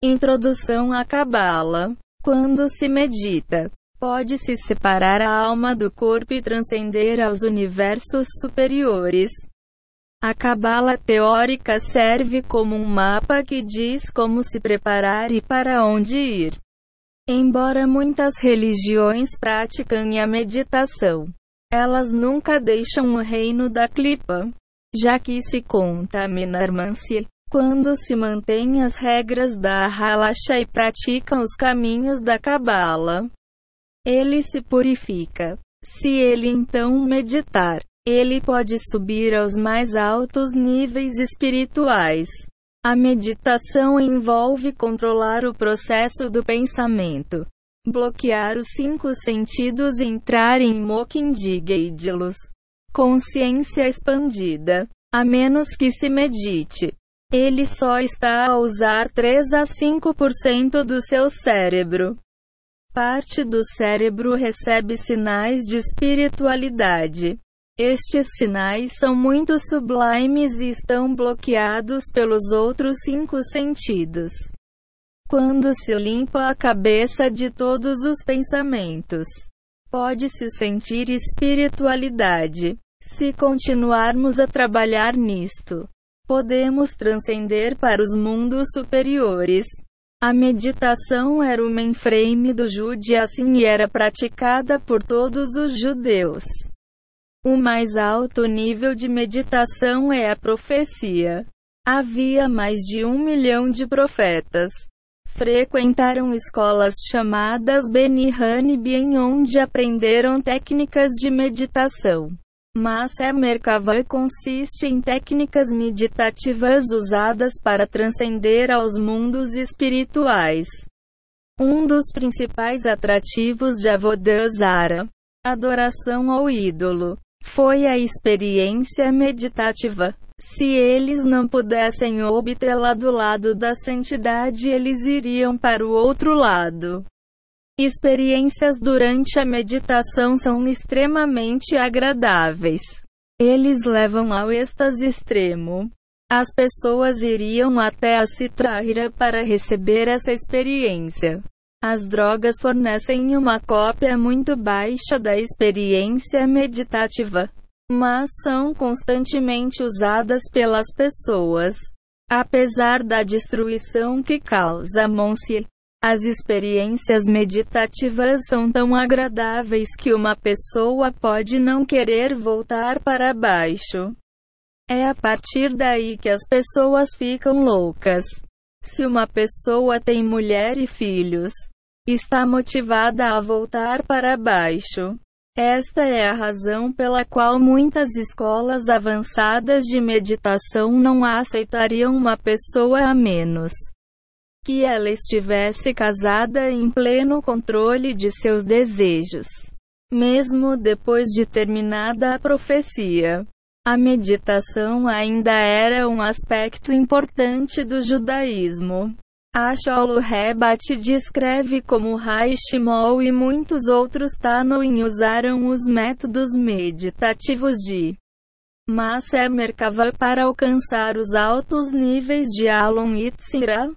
Introdução à Cabala. Quando se medita, pode-se separar a alma do corpo e transcender aos universos superiores. A cabala teórica serve como um mapa que diz como se preparar e para onde ir. Embora muitas religiões praticam a meditação, elas nunca deixam o reino da clipa, já que se contaminam-se quando se mantém as regras da halacha e praticam os caminhos da cabala. Ele se purifica. Se ele então meditar, ele pode subir aos mais altos níveis espirituais. A meditação envolve controlar o processo do pensamento, bloquear os cinco sentidos e entrar em mokindigeidlos. Consciência expandida. A menos que se medite, ele só está a usar 3 a 5% do seu cérebro. Parte do cérebro recebe sinais de espiritualidade. Estes sinais são muito sublimes e estão bloqueados pelos outros cinco sentidos. Quando se limpa a cabeça de todos os pensamentos, pode-se sentir espiritualidade. Se continuarmos a trabalhar nisto, podemos transcender para os mundos superiores. A meditação era o mainframe do judaísmo e era praticada por todos os judeus. O mais alto nível de meditação é a profecia. Havia mais de um milhão de profetas. Frequentaram escolas chamadas Benihanibien onde aprenderam técnicas de meditação. Mas a Merkava consiste em técnicas meditativas usadas para transcender aos mundos espirituais. Um dos principais atrativos de Avodazara, adoração ao ídolo, foi a experiência meditativa. Se eles não pudessem obtê-la do lado da santidade, eles iriam para o outro lado. Experiências durante a meditação são extremamente agradáveis. Eles levam ao êxtase extremo. As pessoas iriam até a Citrahira para receber essa experiência. As drogas fornecem uma cópia muito baixa da experiência meditativa, mas são constantemente usadas pelas pessoas. Apesar da destruição que causa Monsi, as experiências meditativas são tão agradáveis que uma pessoa pode não querer voltar para baixo. É a partir daí que as pessoas ficam loucas. Se uma pessoa tem mulher e filhos, está motivada a voltar para baixo. Esta é a razão pela qual muitas escolas avançadas de meditação não aceitariam uma pessoa a menos que ela estivesse casada em pleno controle de seus desejos. Mesmo depois de terminada a profecia, a meditação ainda era um aspecto importante do judaísmo. Asholo Rebat descreve como Rai Shimol e muitos outros Tanoim usaram os métodos meditativos de Maser Merkava para alcançar os altos níveis de Alon Itzira.